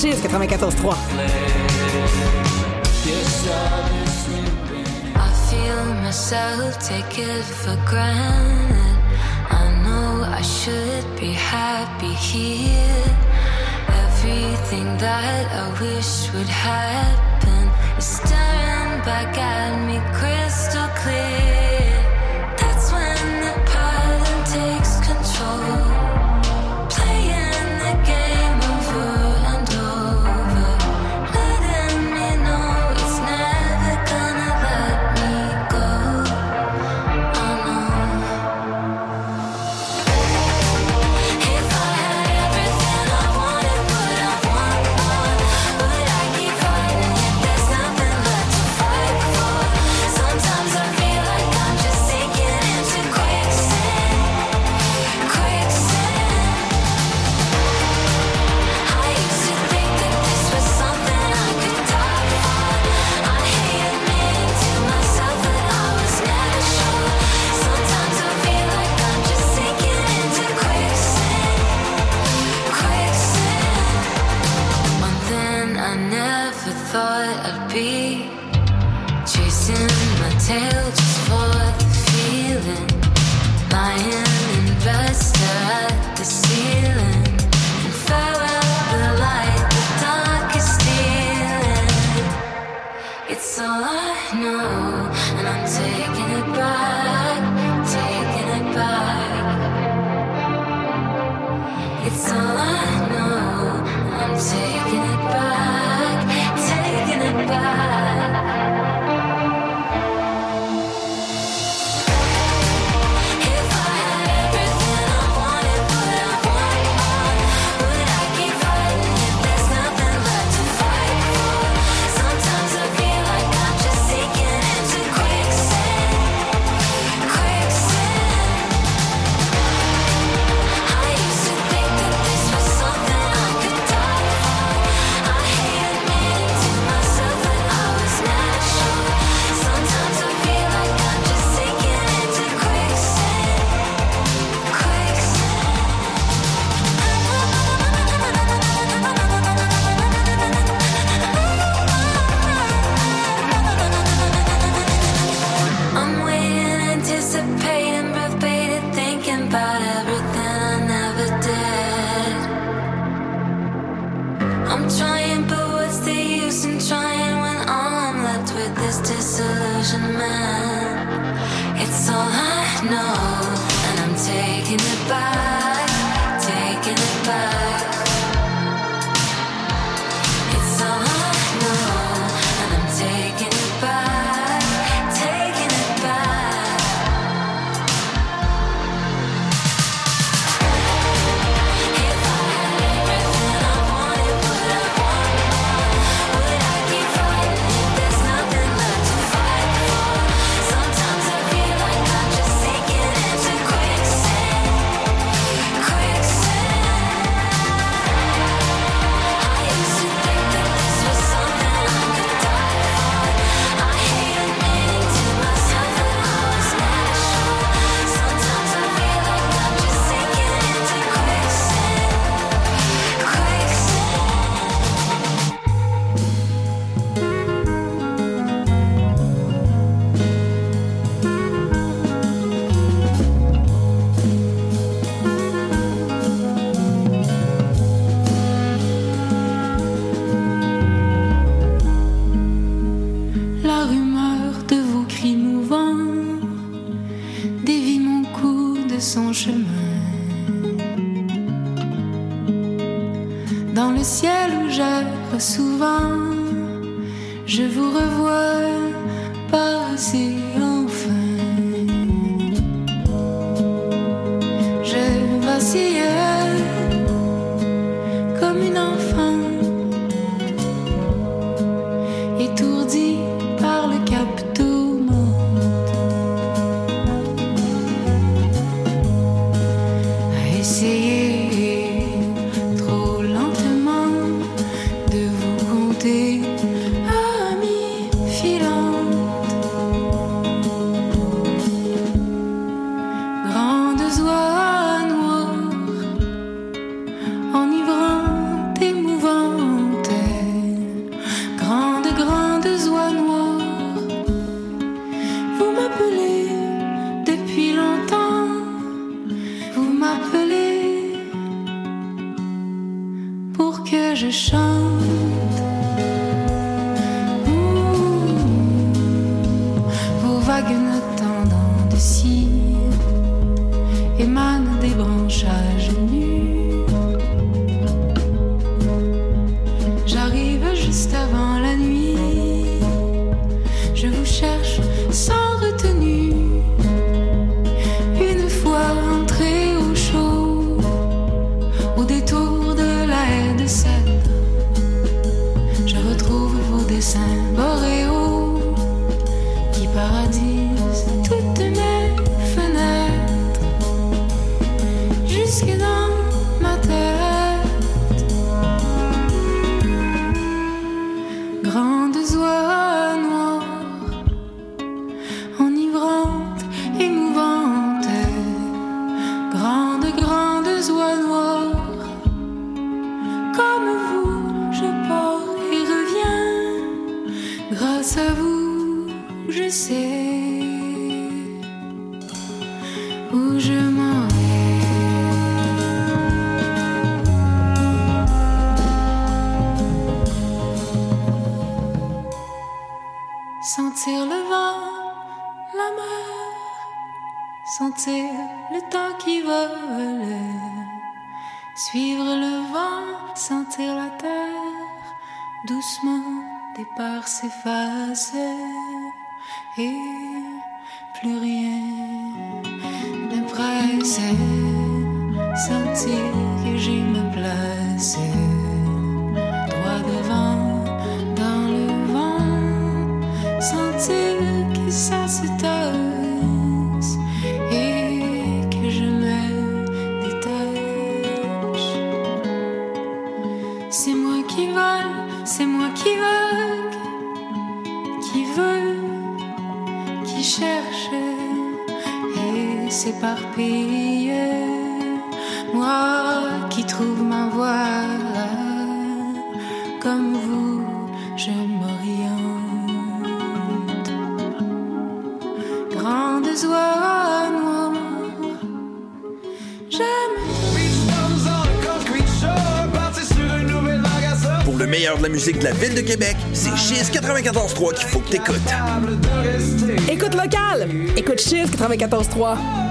Chiz 94.3. Myself take it for granted. I know I should be happy here. Everything that I wish would happen is staring back at me taking it back, taking it back. Sentir le vent, la mer, sentir le temps qui vole, suivre le vent, sentir la terre, doucement départ s'efface et plus rien ne. Sentir que j'ai ma place, et que je me détache. C'est moi qui vole, c'est moi qui vogue, qui veut, qui cherche et s'éparpille. Moi qui trouve ma voie, comme vous, meilleur de la musique de la ville de Québec, c'est Chiz 94.3 qu'il faut que t'écoutes. Écoute locale. Écoute Chiz 94.3.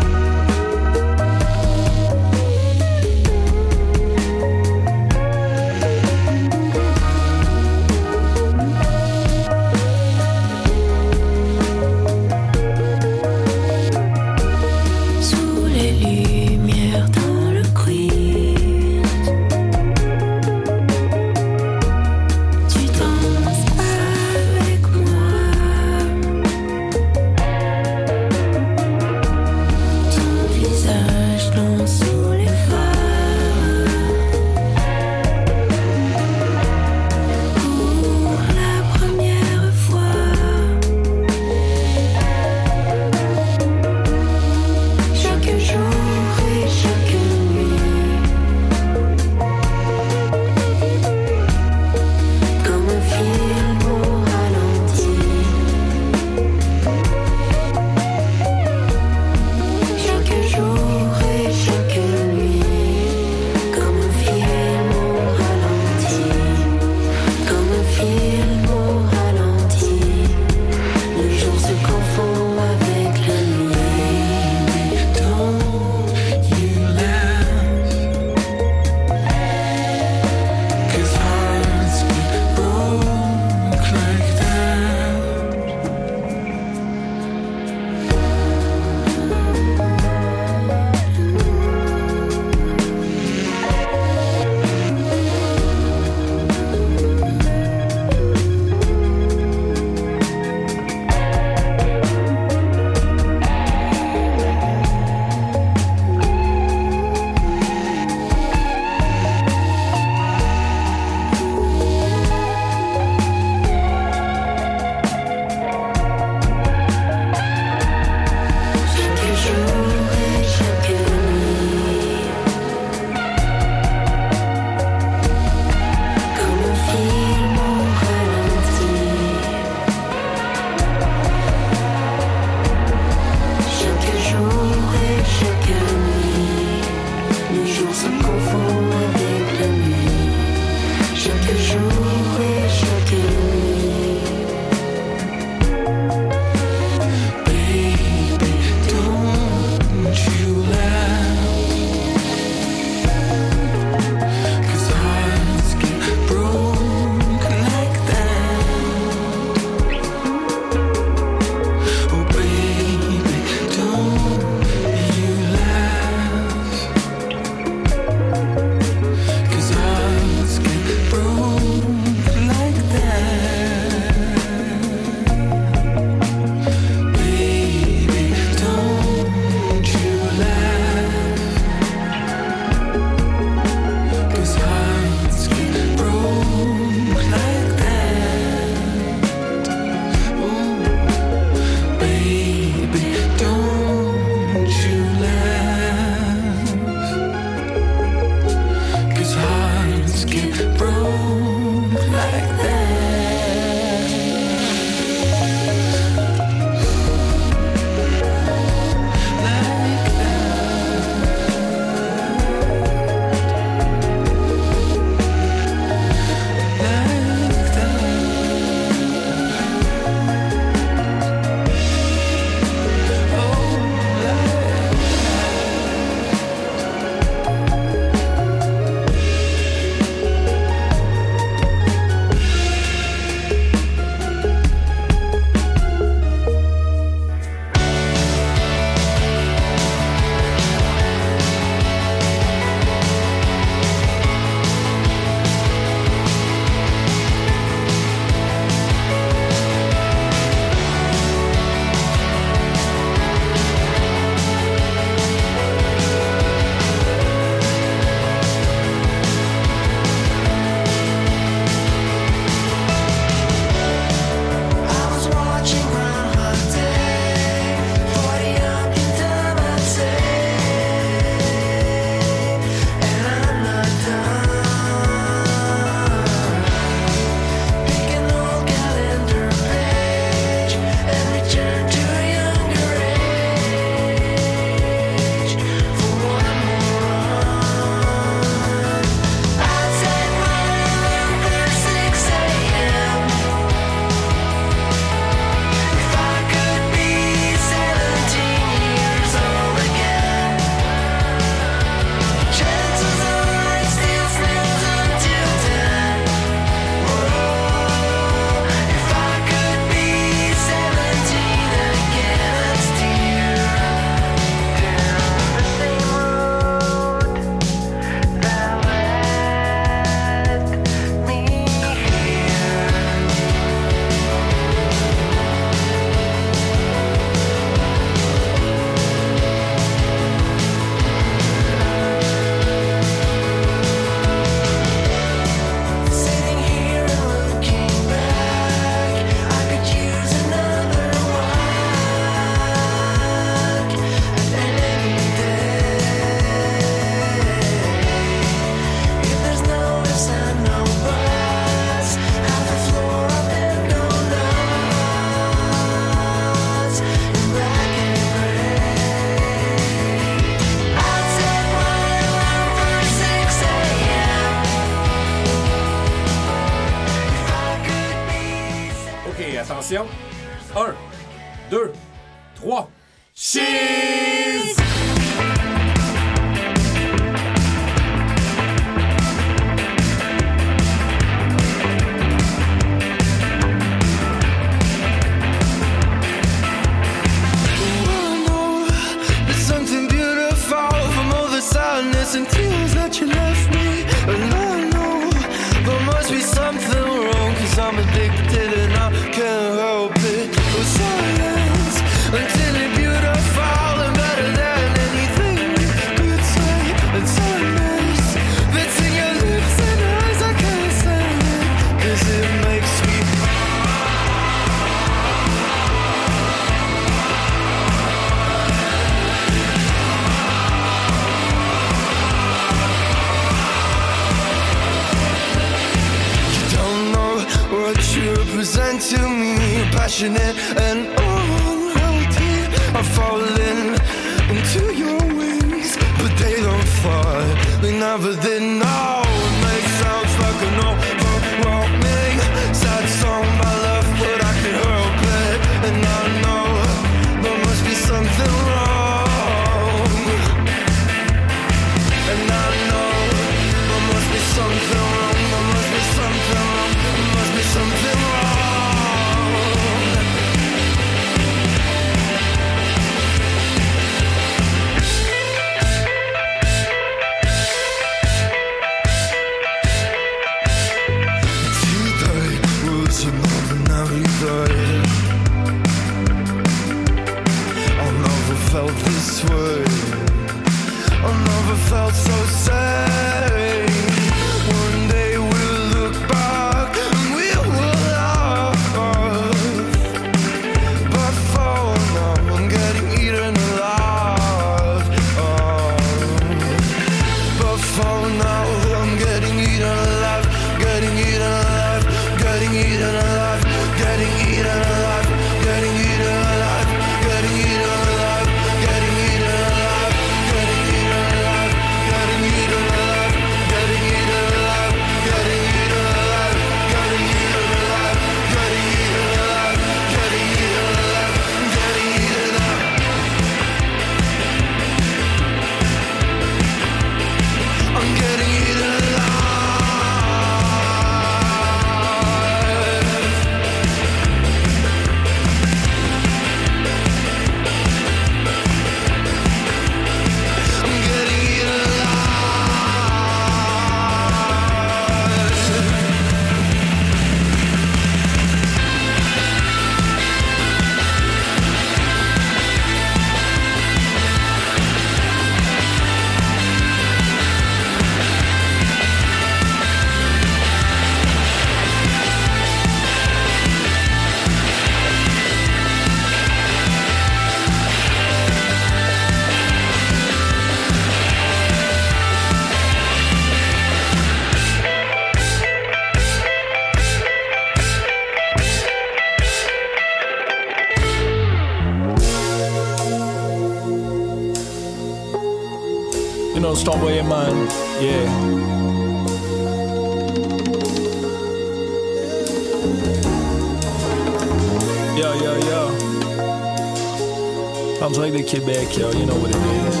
Quebec, yo. You know what it is.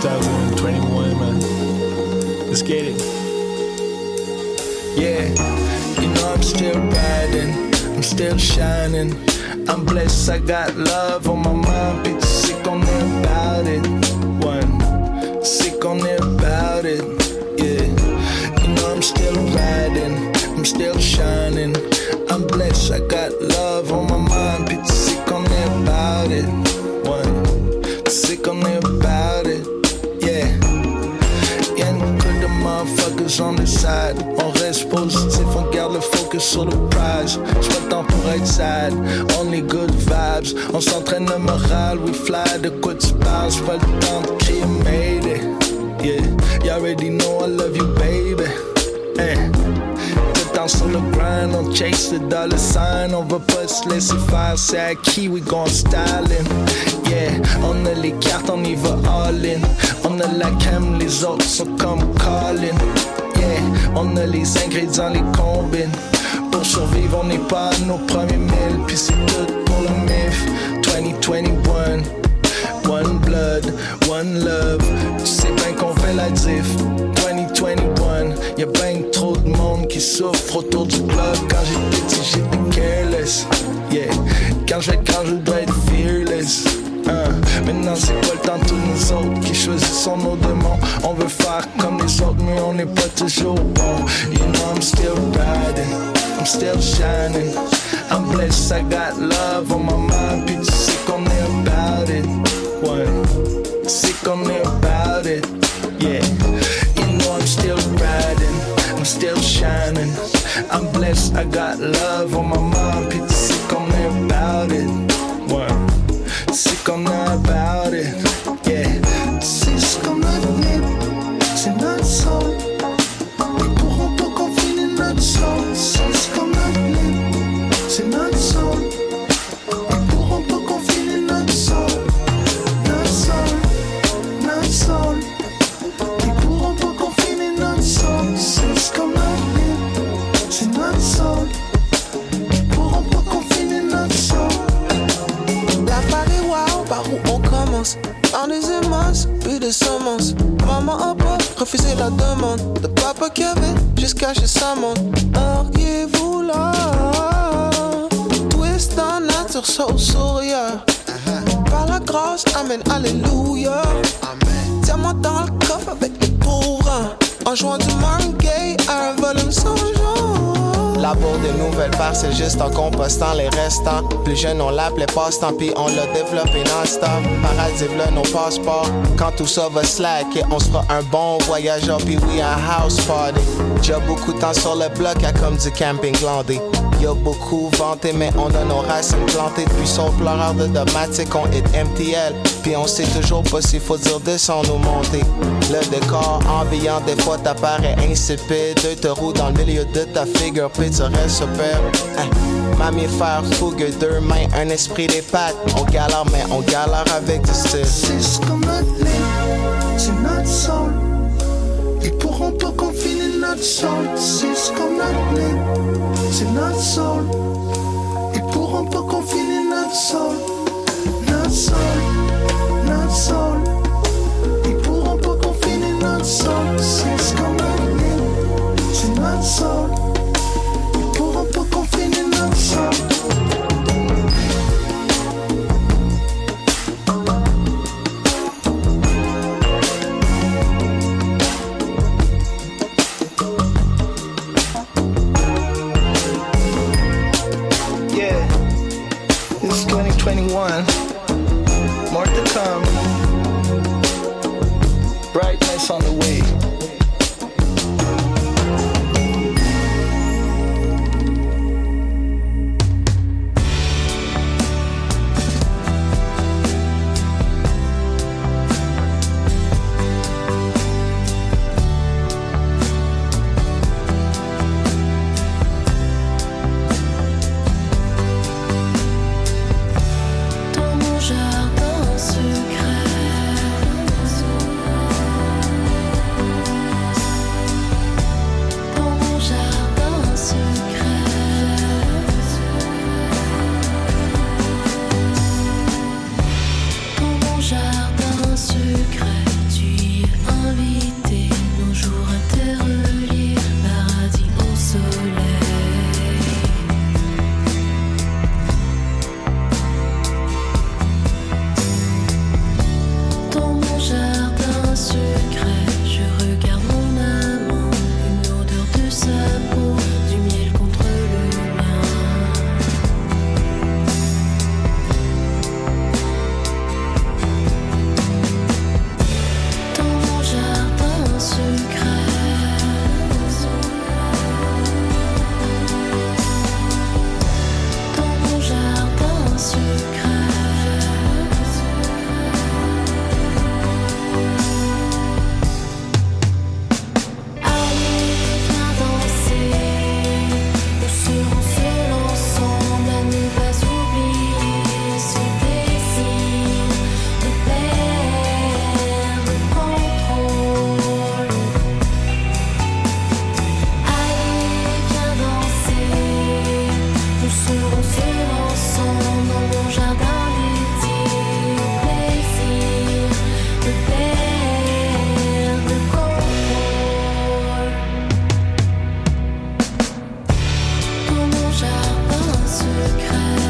2021, man. Let's get it. Yeah, you know I'm still riding, I'm still shining. I'm blessed, I got love on my mind, bitch. Sick on it about it. One, sick on it about it. Yeah, you know I'm still riding, I'm still shining. I'm blessed, I got love on my mind, bitch. Sick on it about it. On the side. On reste positif, on garde le focus sur le prize. J'ai pas le pour être sad, only good vibes. On s'entraîne le moral, we fly. De quoi tu parles, j'ai pas le temps de crier Mayday. Yeah, you already know I love you, baby. Hey. Tout le temps sur le grind, on chase the dollar sign. On va pas se laisser faire, c'est acquis, we gon' styling. Yeah, on a les cartes, on y va all in. On a la cam, les autres sont comme Colin. On a les ingrédients, les combines. Pour survivre, on n'est pas nos premiers mille, puis c'est tout pour le MIF. 2021, one blood, one love. Tu sais bien qu'on fait la diff. 2021, y'a ben trop de monde qui souffre autour du club. Quand j'étais petit, j'étais careless. Yeah, quand je vais quand je dois être fearless. Hein. Maintenant c'est le temps tous nous autres qui choisissons nos démons On veut faire comme les autres mais on n'est pas toujours bon. You know I'm still riding, I'm still shining. I'm blessed, I got love on my mind. Puis tu sais qu'on est about it. Ouais, tu sais qu'on est about it. Yeah, you know I'm still riding I'm still shining. I'm blessed, I got love on my mind. Sais qu'on est about it Sick on that about it, yeah. Sick on that lip, c'est notre sol. Ils pourront pas confiner notre sol. Sick on that lip, c'est notre sol. Par où on commence. Dans des émotions, puis des semences. Maman a pas refusé la demande. De papa Kevin jusqu'à chez sa montre. Auriez-vous là Twist en nature, so sourire? Par la grâce, amen, alléluia. Diamant dans le coffre avec les pauvres En jouant du Marvin Gaye à un volume sans genre la bourre des nouvelles parts, c'est juste en compostant les restants. Plus jeune, on l'appelait passe-temps, puis on l'a développé non-stop. Paradis v'là nos passeports. Quand tout ça va slacker, on sera un bon voyageur, puis oui, un house party. J'ai beaucoup de temps sur le bloc, à comme du camping glandé. Y'a beaucoup vanté, mais on a nos racines plantées depuis son pleureur de domatique, on hit MTL. Puis on sait toujours pas s'il faut dire descendre ou monter. Le décor ambiant, des fois t'apparaît insipide. Deux te roues dans le milieu de ta figure, restes super. Hein. Mammifère, fougue, deux mains, un esprit des pattes. On galère, mais on galère avec du style. C'est ce qu'on a c'est notre notre sol. C'est ce qu'on a c'est notre sol. Ils pourront pas confiner notre sol. Notre sol, notre sol. Ils pourront pas confiner notre sol. C'est ce qu'on a c'est notre sol. one. More to come. Brightness on the way. secret.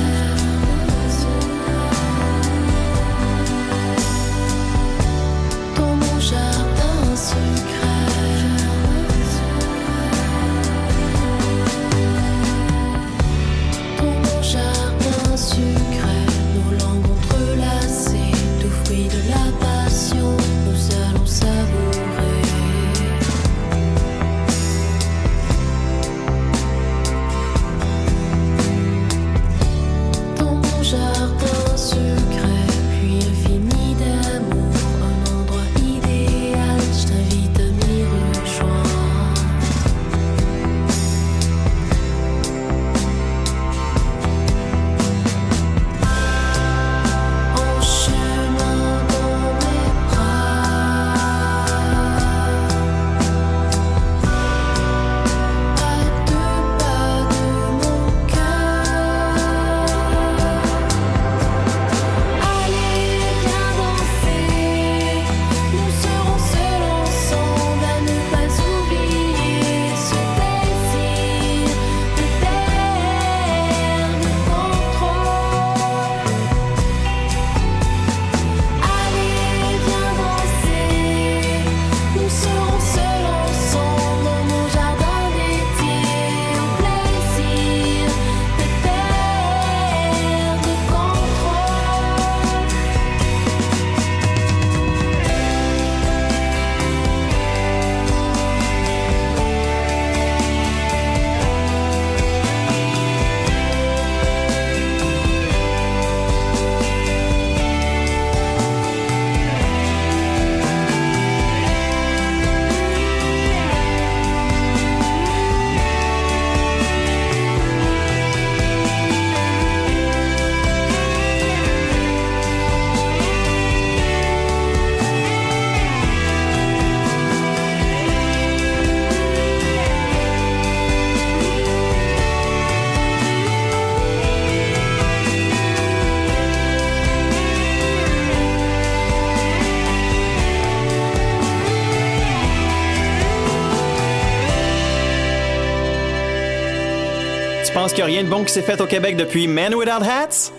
Penses qu'il n'y rien de bon qui s'est fait au Québec depuis Men Without Hats?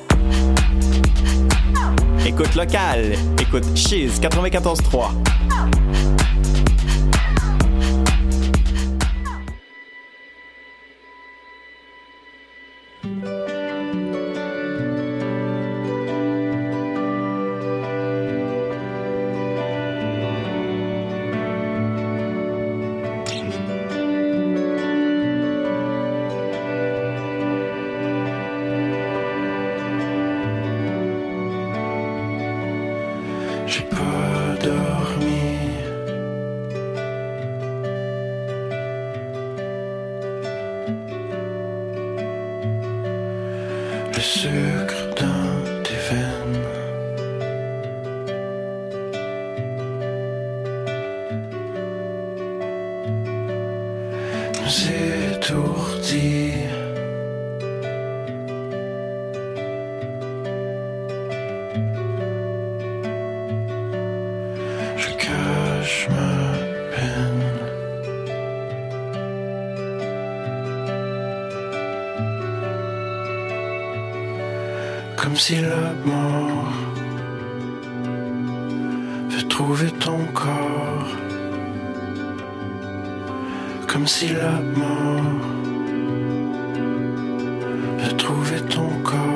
Écoute local. Écoute Chiz 94.3. Si la mort veut trouver ton corps. Comme si la mort veut trouver ton corps.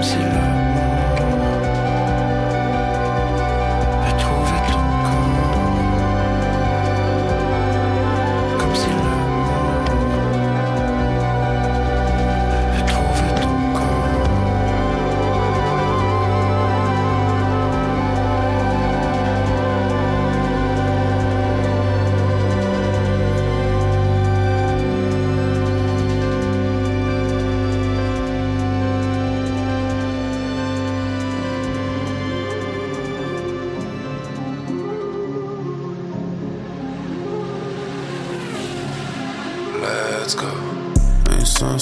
Comme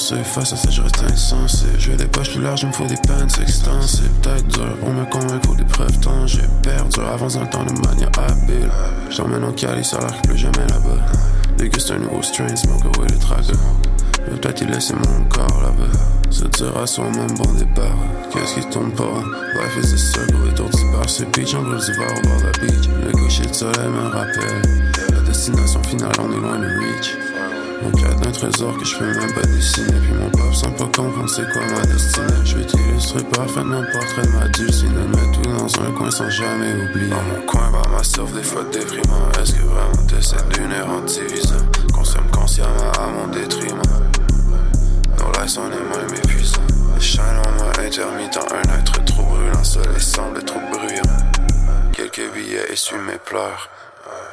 Face à ça, je reste insensé. J'ai des poches plus larges, il me faut des peines extensives. Peut-être dur pour me convaincre, des preuves tangibles. Perdu, avance dans le temps de manière habile. J'emmène en Cali, ça que plus jamais là-bas. Déguste un nouveau strain, smoke away le tracker. Vais peut-être y laisser mon corps là-bas. Se dira soi-même bon départ. Qu'est-ce qui tourne pas? Life is a circle, étourdi par ces beach. En gros, verre au bord de la beach. Le gaucher de soleil me rappelle. La destination finale, on est loin de reach. Mon cadre d'un trésor que je peux même pas dessiner. Puis mon peuple sans pas comprendre c'est quoi ma destinée. Je vais t'illustrer parfaitement le portrait de ma dulcinée. Mets tout dans un coin sans jamais oublier. Dans mon coin, by myself, des fois déprimant. Est-ce que vraiment t'essaies d'une heure en? Consomme consciemment à mon détriment. Nos lives sont les moins mépuisants. Le shine en intermittent, un être trop brûlant. Soleil semble trop bruyant. Quelques billets essuient mes pleurs.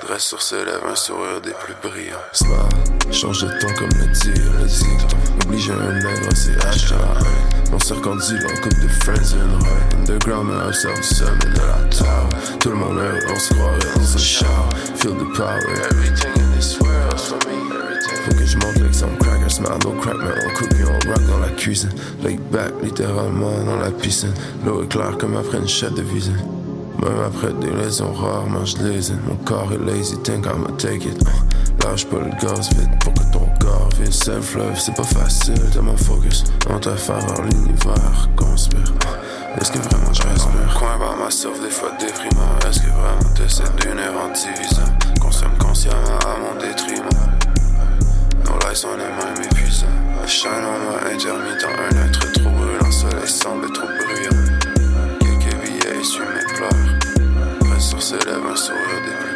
Dresse sur ses lèvres un sourire des plus brillants. Smile, change de ton comme le dit le. Oublie j'ai un nègre, c'est H1. On s'est reconduit en couple de friends and right Underground, mais ourselves du sommet de la tower Tout le monde est on se croirait dans un shower Feel the power Everything in this world for me Faut que je monte avec some crackers, smell no crack, man. On cookie, on rock dans la cuisine. Lake back, littéralement dans la piscine. L'eau est claire comme après une chatte de visite. Même après des raisons rares, je les. Mon corps est lazy, think I'ma take it. Lâche pas le gaz vite pour que ton corps vienne. Self-love, c'est pas facile de mon focus. En ta faveur, l'univers conspire. Est-ce que vraiment je respire? Coin par ma sauve, des fois déprimant. Est-ce que vraiment t'essaies d'une erreur divisant? Consomme consciemment à mon détriment. Nos lies sont les mêmes épuisants. A shine en intermittent, un être trop brûlant. Soleil semble trop bruyant. Quelques billets essuient mes pleurs. Reste sur un sourire des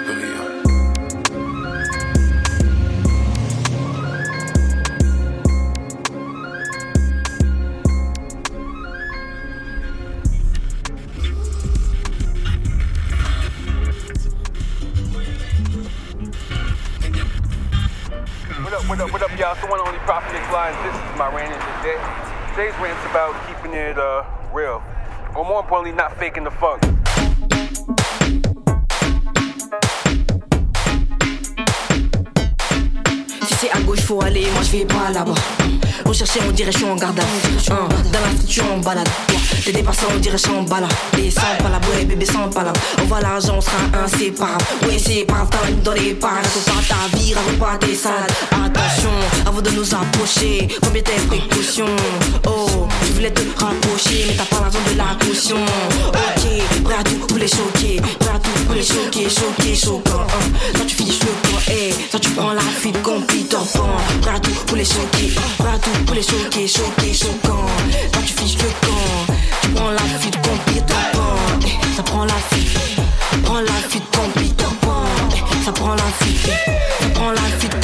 Lines. This is my rant in today. Today's rant's about keeping it uh, real. Or more importantly, not faking the funk. Si c'est à gauche, faut aller, moi je vais pas là-bas. On cherchait en direction en garde à vue. Hein, Dans la structure en balade. Les dépassants en direction en balade. Les sans palabres, ouais, bébé sans palabres. On voit l'argent, on sera inséparable. Ouais, c'est pas grave, dans les parages. Raconte pas ta vie, raconte pas tes salades. Attention, avant de nous approcher, combien tes précautions. Oh, tu voulais te rapprocher, mais t'as pas l'argent de la caution. Ok, prêt à tout pour les choquer. Prêt à tout pour les choquer, choquer, choquant. Hein. Toi, tu finis le camp, eh. Toi, tu prends la fuite Peter Pan. Prêt à tout pour les choquer. Prêt à tout pour les choquer, choquer, choquant. Toi, tu finis le camp. Tu prends la fuite Peter Pan. Eh, ça prend la fuite. Prends la fuite Peter Pan. Eh, ça prend la fuite. Ça prend la fuite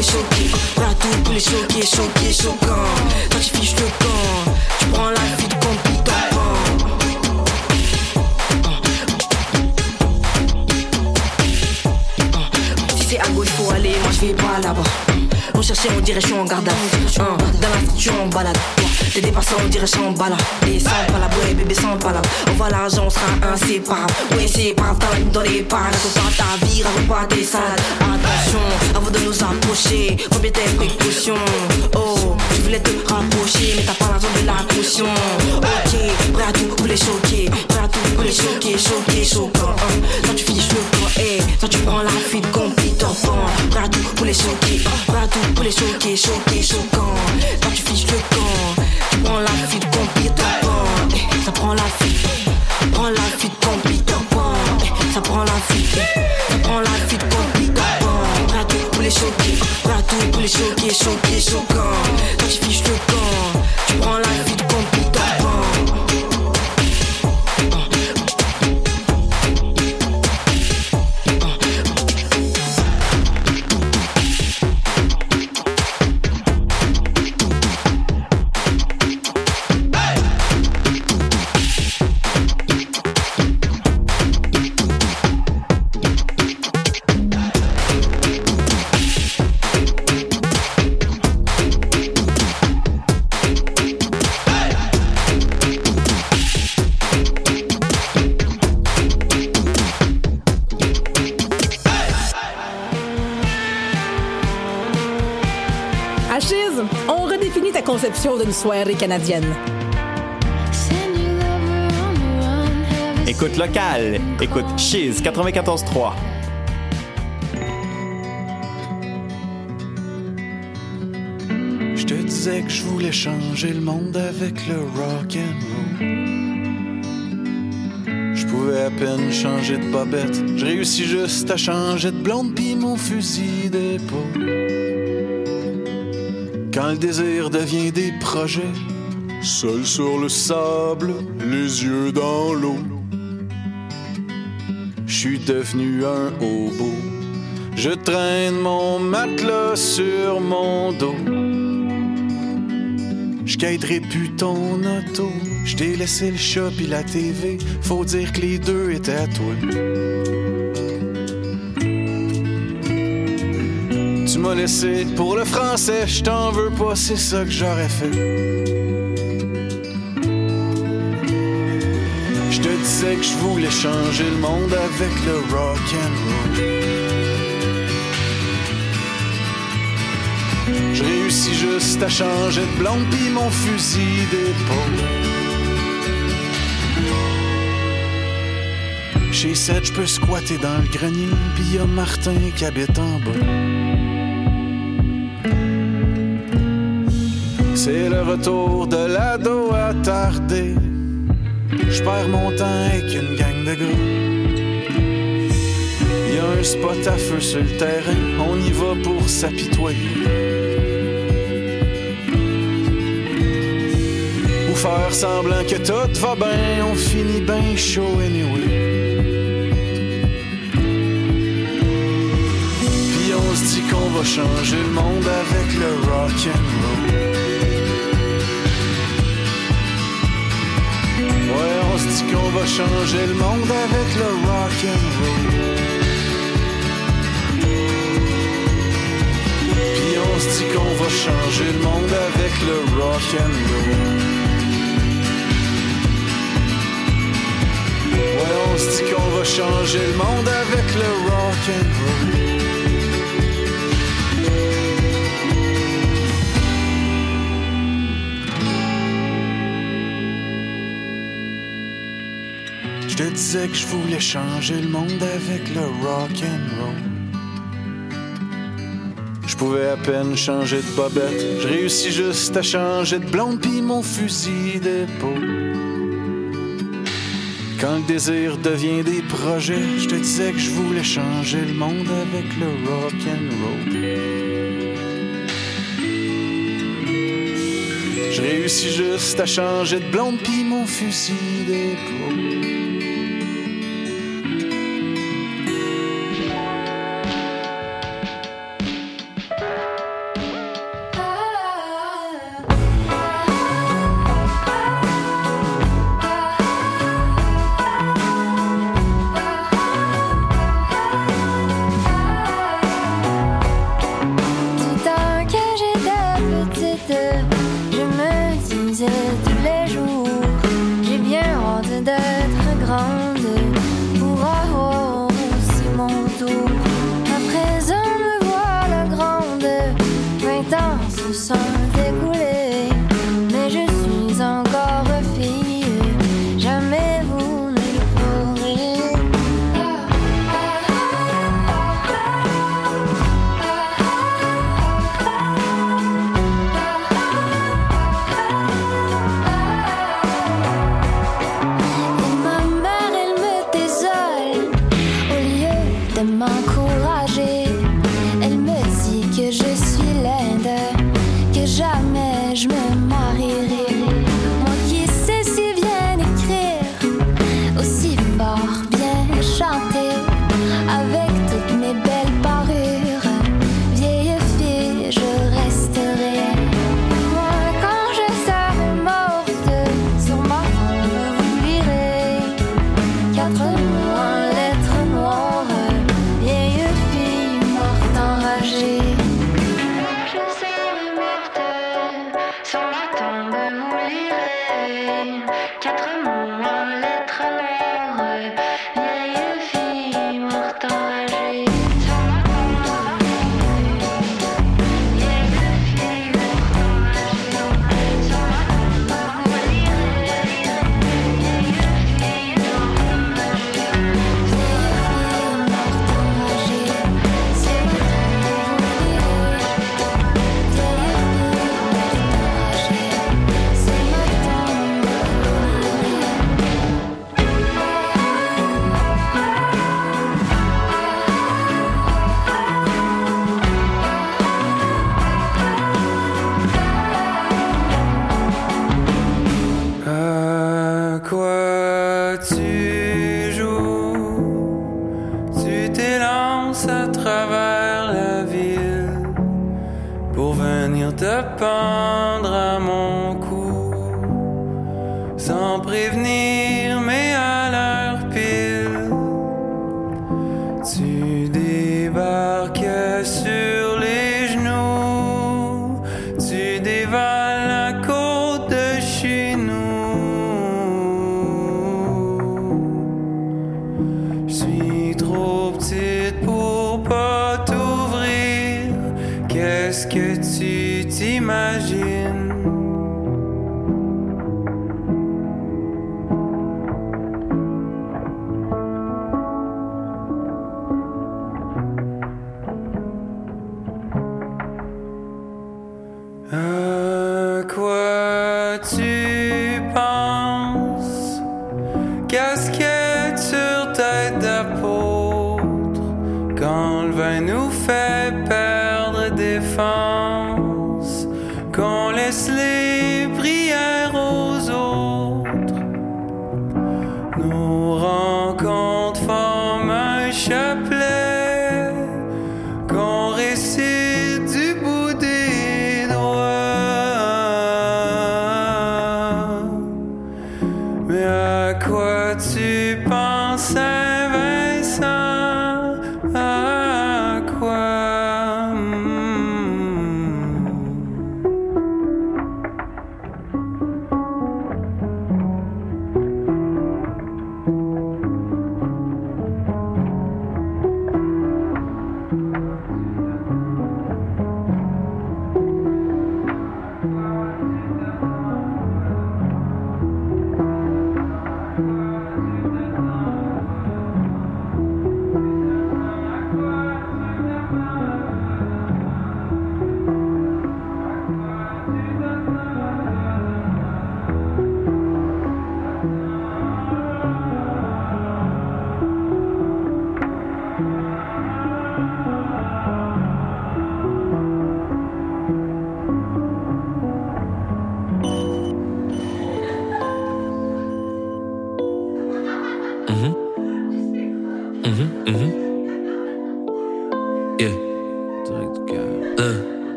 les choquer. Tout pour les choquer, choquer, choquant. Toi, tu finis le camp. Tu prends la fuite comme Peter Pan. Si c'est à gauche, faut aller, moi je vais pas là-bas. On cherchait en garde à. Hein, Dans la structure en balade. Les dépassants en direction en balade. Les sans palabres, ouais, bébé sans palabres. On voit l'argent, on sera inséparable. Ouais, c'est ligne dans les parages. Raconte pas ta vie, raconte pas tes salades. Attention, avant de nous approcher, combien tes précautions. Oh, tu voulais te rapprocher, mais t'as pas l'argent de la caution. Ok, prêt à tout pour les choquer. Prêt à tout pour les choquer, choquer, choquant. Toi, tu finis le eh. Toi, tu prends la fuite Peter Pan. Prêt à tout pour les choquer. Prêt à tout pour les choquer, choquer, choquant. Toi, tu finis le camp. Tu prends la fuite comme Peter Pan. Ça prend la fuite. Prends la fuite comme Peter Pan. Ça prend la fuite. Ça prend la fuite comme Peter Pan. Pour les choquer. Pour les choquer, choquer, choquant. Toi, tu finis le camp. Tu prends la fuite comme d'une soirée canadienne. Écoute locale. Écoute Cheese 94.3. Je te disais que je voulais changer le monde avec le rock and roll. Je pouvais à peine changer de bobette. Je réussis juste à changer de blonde pis mon fusil d'épaule. Quand le désir devient des projets, seul sur le sable, les yeux dans l'eau. Je suis devenu un hobo. Je traîne mon matelas sur mon dos. Je quitterai plus ton auto. Je t'ai laissé le chat pis la TV. Faut dire que les deux étaient à toi. Laissé pour le français, je t'en veux pas, c'est ça que j'aurais fait. Je te disais que je voulais changer le monde avec le rock and roll. Je réussis juste à changer de blonde pis mon fusil d'épaule. Chez Seth, je peux squatter dans le grenier, pis y Martin qui habite en bas. C'est le retour de l'ado attardé. Je perds mon temps avec une gang de gars. Y a un spot à feu sur le terrain, on y va pour s'apitoyer. Ou faire semblant que tout va bien, on finit bien chaud anyway. Puis on se dit qu'on va changer le monde avec le rock and roll. Se dit qu'on va changer le monde avec le rock and roll. Puis on se dit qu'on va changer le monde avec le rock and roll. Ouais, on se dit qu'on va changer le monde avec le rock and roll. Je te disais que je voulais changer le monde avec le rock and roll. Je pouvais à peine changer de bobette. Je réussis juste à changer de blonde pis mon fusil d'épaule. Quand le désir devient des projets, je te disais que je voulais changer le monde avec le rock and roll. Je réussis juste à changer de blonde pis mon fusil d'épaule.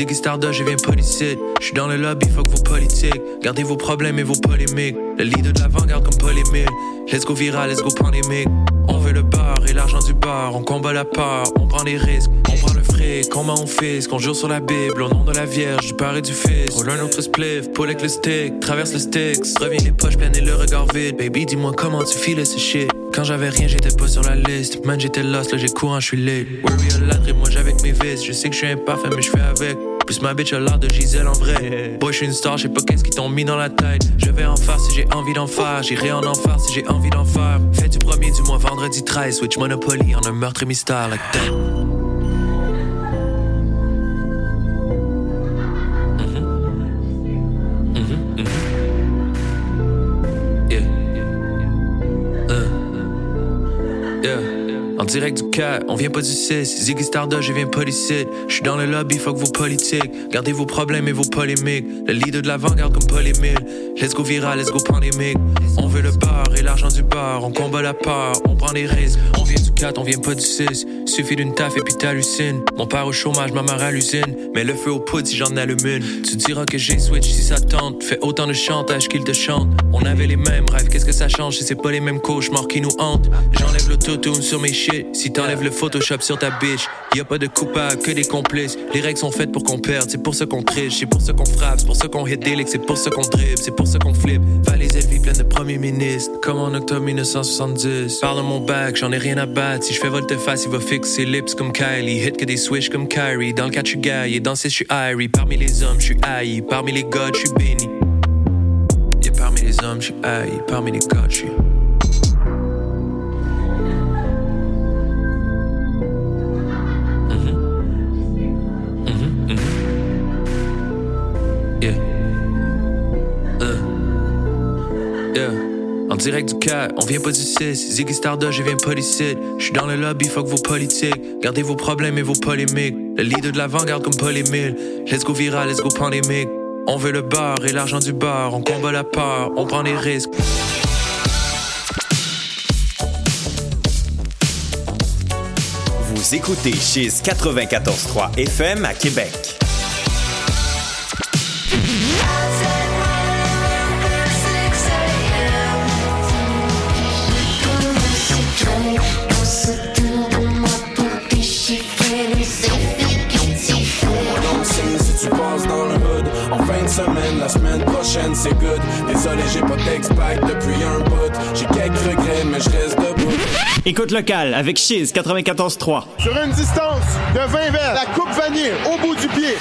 Ziggy je viens d'ici. Je suis dans le lobby, fuck vos politiques. Gardez vos problèmes et vos polémiques. Le leader de l'avant-garde comme Paul Émile. Let's go viral, let's go pandémique. On veut le bar et l'argent du bar. On combat la part, on prend les risques. On prend le fric, comment on fait qu'on jure sur la Bible. Au nom de la Vierge, du Père et du Fils. Roule un autre spliff, pull avec le stick. Traverse le Styx. Reviens les poches pleines et le regard vide. Baby, dis-moi comment tu files ce shit. Quand j'avais rien, j'étais pas sur la liste. Man, j'étais lost, là j'ai courant, je suis late. Worry a lot, moi j'avec mes vices. Je sais que je suis imparfait, mais je fais avec. Plus ma bitch a l'air de Gisèle en vrai. Boy, je suis une star, je sais pas qu'est-ce qui t'ont mis dans la tête. Je vais en faire si j'ai envie d'en faire. J'irai en enfer si j'ai envie d'en faire. Fais du premier du mois, vendredi 13. Switch Monopoly en un meurtre et mystère, like that. Direct du cœur, on vient pas du 6. Ziggy Stardust, je viens pas d'ici. Je suis dans le lobby, fuck vos politiques. Gardez vos problèmes et vos polémiques. Le leader de l'avant-garde comme Paul. Let's go viral, let's go pandémique. On combat la part, on prend des risques. On vient du 4, on vient pas du 6. Suffit d'une taf et puis t'hallucines. Mon père au chômage, ma mère à l'usine. Mais le feu au poudre si j'en allume une. Tu diras que j'ai switch si ça tente. Fais autant de chantage qu'il te chante. On avait les mêmes rêves, qu'est-ce que ça change si c'est pas les mêmes cauchemars qui nous hantent? J'enlève l'autotune sur mes shit. Si t'enlèves le Photoshop sur ta bitch, y a pas de coupable que des complices. Les règles sont faites pour qu'on perde, c'est pour ça qu'on triche, c'est pour ça qu'on frappe, c'est pour ça qu'on hit c'est pour ça qu'on dribble, c'est pour ça qu'on flip. Valais vie pleine de premiers ministres, comme en 1970. Parle mon bac, j'en ai rien à battre. Si je fais volte-face, il va fixer lips comme Kylie. Hit que des swish comme Kyrie. Dans le catch, je suis gay, et dans je suis Irie. Parmi les hommes, je suis haï. Parmi les gods, je suis béni. Et parmi les hommes, je suis haï. Parmi les gods, je suis. Direct du cœur, on vient pas du 6. Ziggy Stardust, je viens pas d'ici. Je suis dans le lobby, fuck vos politiques. Gardez vos problèmes et vos polémiques. Le leader de l'avant-garde comme Paul Émile. Let's go viral, let's go pandémique. On veut le bar et l'argent du bar. On combat la part, on prend des risques. Vous Vous écoutez Chiz 94.3 FM à Québec. Prochaine c'est good Désolé j'ai pas d'expact depuis un bout J'ai quelques regrets mais je reste debout Écoute local avec Chiz 94.3. Sur une distance de 20 verres, la coupe vanille au bout du pied.